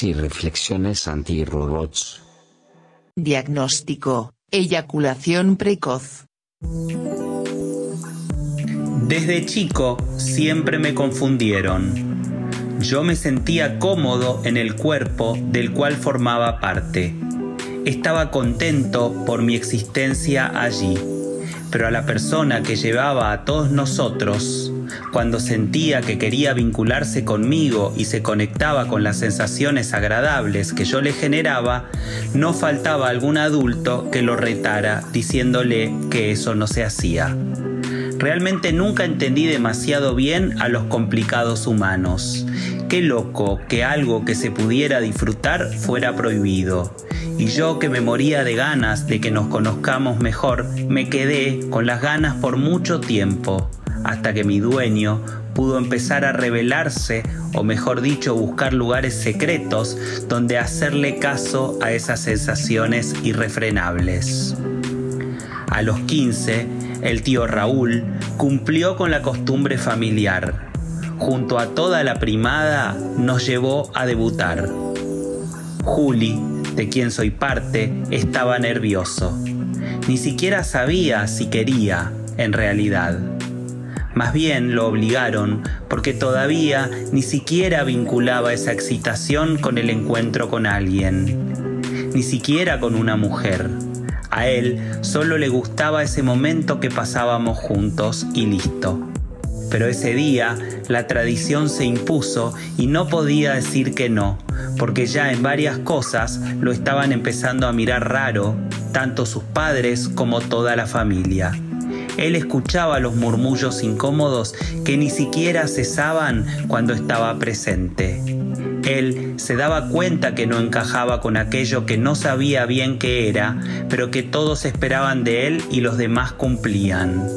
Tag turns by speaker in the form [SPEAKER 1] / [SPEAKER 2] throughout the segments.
[SPEAKER 1] Y reflexiones anti-robots.
[SPEAKER 2] Diagnóstico, eyaculación precoz.
[SPEAKER 3] Desde chico siempre me confundieron. Yo me sentía cómodo en el cuerpo del cual formaba parte. Estaba contento por mi existencia allí, pero a la persona que llevaba a todos nosotros, cuando sentía que quería vincularse conmigo y se conectaba con las sensaciones agradables que yo le generaba, no faltaba algún adulto que lo retara diciéndole que eso no se hacía. Realmente nunca entendí demasiado bien a los complicados humanos. Qué loco que algo que se pudiera disfrutar fuera prohibido. Y yo que me moría de ganas de que nos conozcamos mejor, me quedé con las ganas por mucho tiempo, hasta que mi dueño pudo empezar a revelarse, o mejor dicho, buscar lugares secretos donde hacerle caso a esas sensaciones irrefrenables. A los 15, el tío Raúl cumplió con la costumbre familiar. Junto a toda la primada nos llevó a debutar. Juli, de quien soy parte, estaba nervioso. Ni siquiera sabía si quería, en realidad. Más bien lo obligaron porque todavía ni siquiera vinculaba esa excitación con el encuentro con alguien, ni siquiera con una mujer. A él solo le gustaba ese momento que pasábamos juntos y listo. Pero ese día la tradición se impuso y no podía decir que no, porque ya en varias cosas lo estaban empezando a mirar raro, tanto sus padres como toda la familia. Él escuchaba los murmullos incómodos que ni siquiera cesaban cuando estaba presente. Él se daba cuenta que no encajaba con aquello que no sabía bien qué era, pero que todos esperaban de él y los demás cumplían.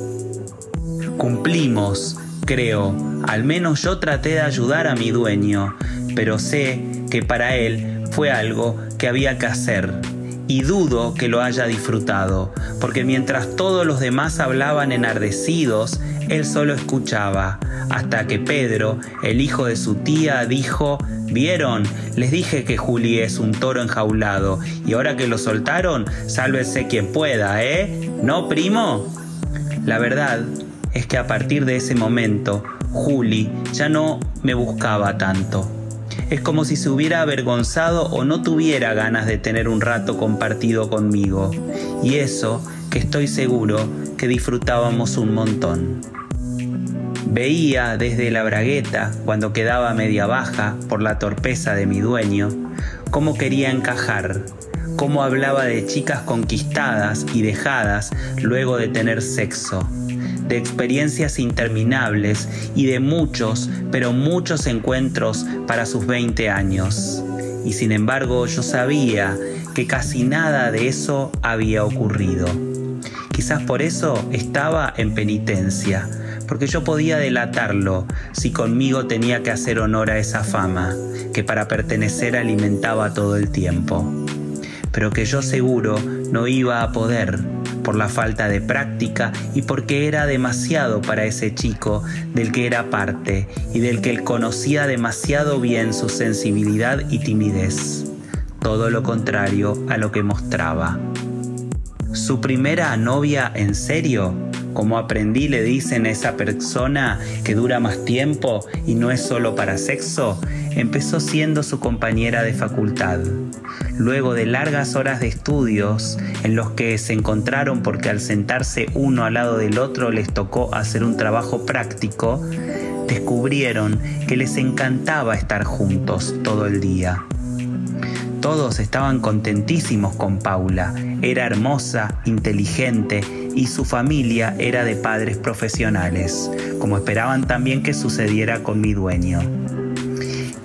[SPEAKER 3] Cumplimos, creo, al menos yo traté de ayudar a mi dueño, pero sé que para él fue algo que había que hacer. Y dudo que lo haya disfrutado, porque mientras todos los demás hablaban enardecidos, él solo escuchaba, hasta que Pedro, el hijo de su tía, dijo, ¿Vieron? Les dije que Juli es un toro enjaulado, y ahora que lo soltaron, sálvese quien pueda, ¿eh? ¿No, primo? La verdad es que a partir de ese momento, Juli ya no me buscaba tanto. Es como si se hubiera avergonzado o no tuviera ganas de tener un rato compartido conmigo. Y eso que estoy seguro que disfrutábamos un montón. Veía desde la bragueta, cuando quedaba media baja por la torpeza de mi dueño, cómo quería encajar, cómo hablaba de chicas conquistadas y dejadas luego de tener sexo, de experiencias interminables y de muchos, pero muchos encuentros para sus 20 años. Y sin embargo yo sabía que casi nada de eso había ocurrido. Quizás por eso estaba en penitencia, porque yo podía delatarlo si conmigo tenía que hacer honor a esa fama que para pertenecer alimentaba todo el tiempo, pero que yo seguro no iba a poder por la falta de práctica y porque era demasiado para ese chico del que era parte y del que él conocía demasiado bien su sensibilidad y timidez, todo lo contrario a lo que mostraba. Su primera novia en serio como aprendí le dicen a esa persona que dura más tiempo y no es solo para sexo, empezó siendo su compañera de facultad. Luego de largas horas de estudios en los que se encontraron porque al sentarse uno al lado del otro les tocó hacer un trabajo práctico, descubrieron que les encantaba estar juntos todo el día. Todos estaban contentísimos con Paula. Era hermosa, inteligente y su familia era de padres profesionales, como esperaban también que sucediera con mi dueño.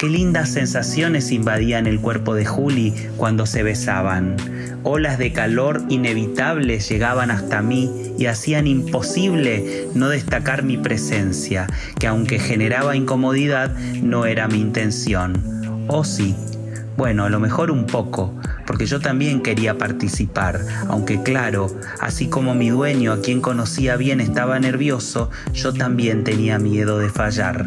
[SPEAKER 3] Qué lindas sensaciones invadían el cuerpo de Juli cuando se besaban. Olas de calor inevitables llegaban hasta mí y hacían imposible no destacar mi presencia, que aunque generaba incomodidad, no era mi intención. ¿O sí? Bueno, a lo mejor un poco, porque yo también quería participar, aunque claro, así como mi dueño, a quien conocía bien, estaba nervioso, yo también tenía miedo de fallar.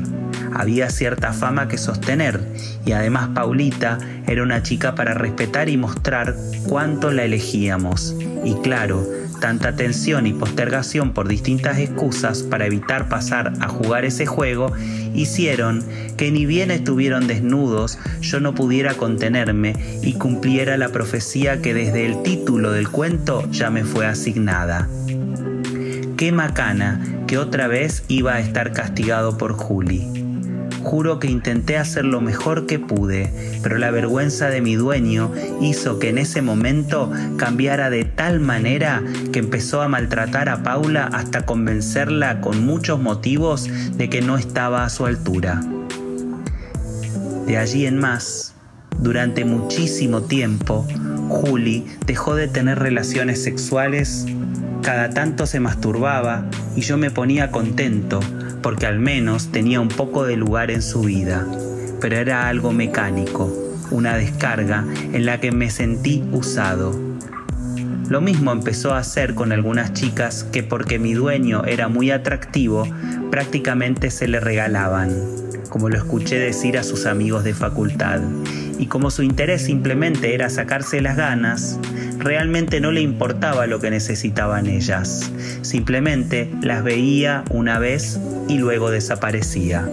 [SPEAKER 3] Había cierta fama que sostener, y además Paulita era una chica para respetar y mostrar cuánto la elegíamos. Y claro, tanta tensión y postergación por distintas excusas para evitar pasar a jugar ese juego hicieron que ni bien estuvieron desnudos yo no pudiera contenerme y cumpliera la profecía que desde el título del cuento ya me fue asignada. Qué macana que otra vez iba a estar castigado por Juli. Juro que intenté hacer lo mejor que pude, pero la vergüenza de mi dueño hizo que en ese momento cambiara de tal manera que empezó a maltratar a Paula hasta convencerla con muchos motivos de que no estaba a su altura. De allí en más, durante muchísimo tiempo, Juli dejó de tener relaciones sexuales, cada tanto se masturbaba y yo me ponía contento porque al menos tenía un poco de lugar en su vida, pero era algo mecánico, una descarga en la que me sentí usado. Lo mismo empezó a hacer con algunas chicas que porque mi dueño era muy atractivo, prácticamente se le regalaban, como lo escuché decir a sus amigos de facultad. Y como su interés simplemente era sacarse las ganas, realmente no le importaba lo que necesitaban ellas. Simplemente las veía una vez y luego desaparecía.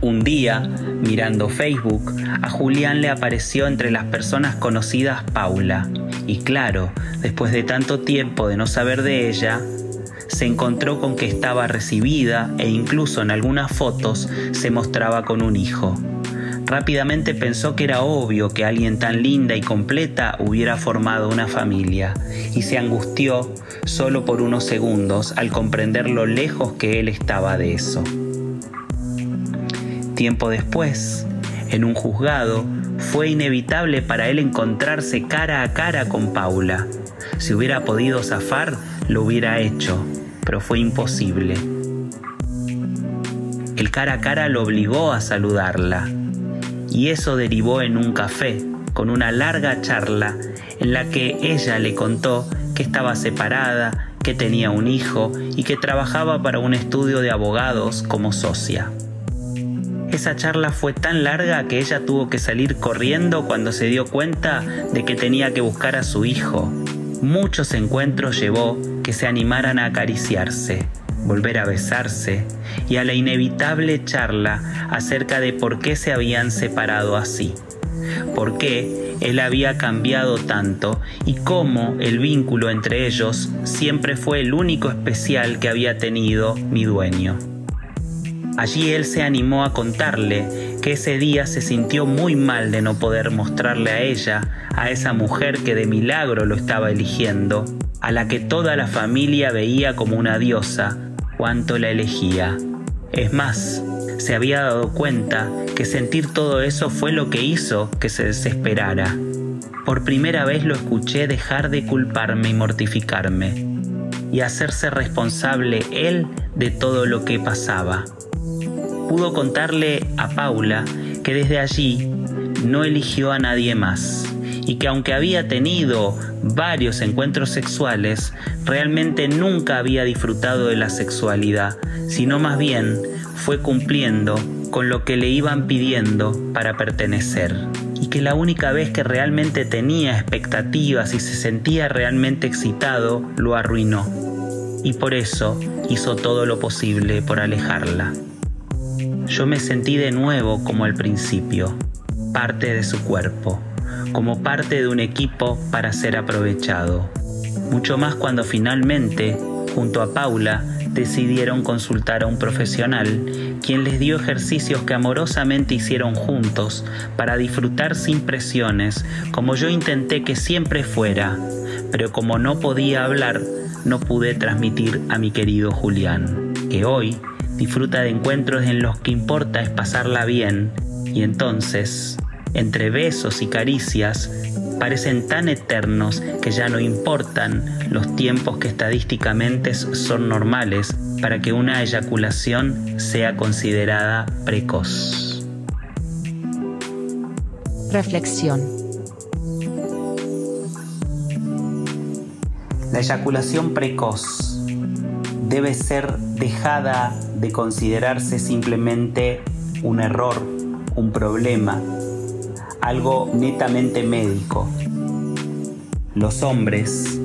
[SPEAKER 3] Un día, mirando Facebook, a Julián le apareció entre las personas conocidas Paula. Y claro, después de tanto tiempo de no saber de ella, se encontró con que estaba recibida e incluso en algunas fotos se mostraba con un hijo. Rápidamente pensó que era obvio que alguien tan linda y completa hubiera formado una familia y se angustió solo por unos segundos al comprender lo lejos que él estaba de eso. Tiempo después, en un juzgado, fue inevitable para él encontrarse cara a cara con Paula. Si hubiera podido zafar, lo hubiera hecho, pero fue imposible. El cara a cara lo obligó a saludarla y eso derivó en un café, con una larga charla en la que ella le contó que estaba separada, que tenía un hijo y que trabajaba para un estudio de abogados como socia. Esa charla fue tan larga que ella tuvo que salir corriendo cuando se dio cuenta de que tenía que buscar a su hijo. Muchos encuentros llevó que se animaran a acariciarse volver a besarse y a la inevitable charla acerca de por qué se habían separado así, por qué él había cambiado tanto y cómo el vínculo entre ellos siempre fue el único especial que había tenido mi dueño. Allí él se animó a contarle que ese día se sintió muy mal de no poder mostrarle a ella, a esa mujer que de milagro lo estaba eligiendo, a la que toda la familia veía como una diosa, cuánto la elegía. Es más, se había dado cuenta que sentir todo eso fue lo que hizo que se desesperara. Por primera vez lo escuché dejar de culparme y mortificarme, y hacerse responsable él de todo lo que pasaba. Pudo contarle a Paula que desde allí no eligió a nadie más y que aunque había tenido varios encuentros sexuales, realmente nunca había disfrutado de la sexualidad, sino más bien fue cumpliendo con lo que le iban pidiendo para pertenecer. Y que la única vez que realmente tenía expectativas y se sentía realmente excitado, lo arruinó. Y por eso hizo todo lo posible por alejarla. Yo me sentí de nuevo como al principio, parte de su cuerpo como parte de un equipo para ser aprovechado. Mucho más cuando finalmente, junto a Paula, decidieron consultar a un profesional, quien les dio ejercicios que amorosamente hicieron juntos para disfrutar sin presiones, como yo intenté que siempre fuera, pero como no podía hablar, no pude transmitir a mi querido Julián, que hoy disfruta de encuentros en los que importa es pasarla bien y entonces, entre besos y caricias, parecen tan eternos que ya no importan los tiempos que estadísticamente son normales para que una eyaculación sea considerada precoz.
[SPEAKER 4] Reflexión.
[SPEAKER 3] La eyaculación precoz debe ser dejada de considerarse simplemente un error, un problema, algo netamente médico. Los hombres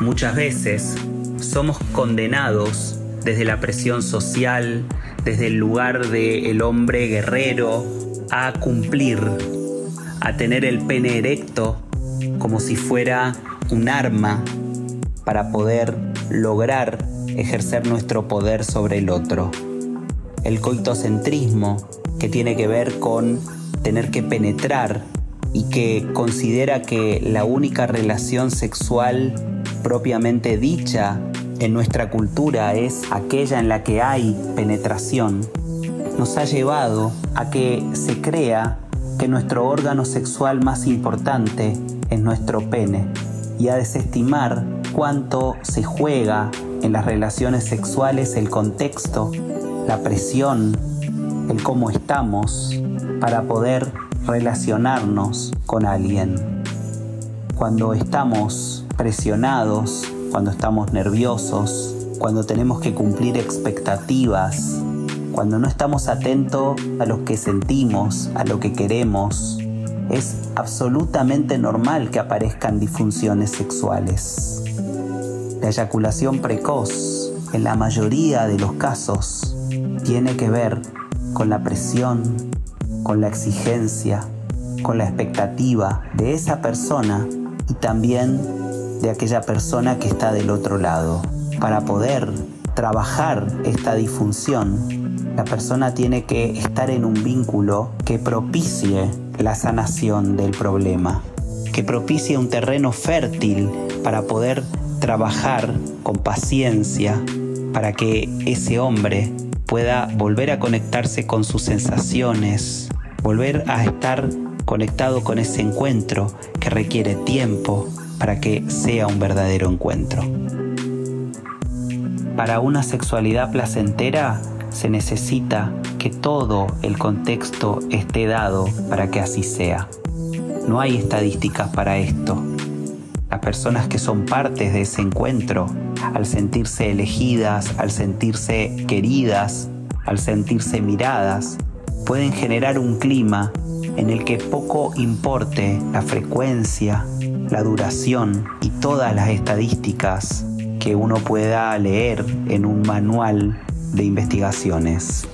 [SPEAKER 3] muchas veces somos condenados desde la presión social, desde el lugar del el hombre guerrero, a cumplir, a tener el pene erecto como si fuera un arma para poder lograr ejercer nuestro poder sobre el otro. El coitocentrismo, que tiene que ver con tener que penetrar y que considera que la única relación sexual propiamente dicha en nuestra cultura es aquella en la que hay penetración, nos ha llevado a que se crea que nuestro órgano sexual más importante es nuestro pene y a desestimar cuánto se juega en las relaciones sexuales el contexto, la presión, el cómo estamos para poder relacionarnos con alguien. Cuando estamos presionados, cuando estamos nerviosos, cuando tenemos que cumplir expectativas, cuando no estamos atentos a lo que sentimos, a lo que queremos, es absolutamente normal que aparezcan disfunciones sexuales. La eyaculación precoz, en la mayoría de los casos, tiene que ver con la presión, con la exigencia, con la expectativa de esa persona y también de aquella persona que está del otro lado. Para poder trabajar esta disfunción, la persona tiene que estar en un vínculo que propicie la sanación del problema, que propicie un terreno fértil para poder trabajar con paciencia, para que ese hombre pueda volver a conectarse con sus sensaciones, volver a estar conectado con ese encuentro que requiere tiempo para que sea un verdadero encuentro. Para una sexualidad placentera se necesita que todo el contexto esté dado para que así sea. No hay estadísticas para esto. Las personas que son partes de ese encuentro, al sentirse elegidas, al sentirse queridas, al sentirse miradas, pueden generar un clima en el que poco importe la frecuencia, la duración y todas las estadísticas que uno pueda leer en un manual de investigaciones.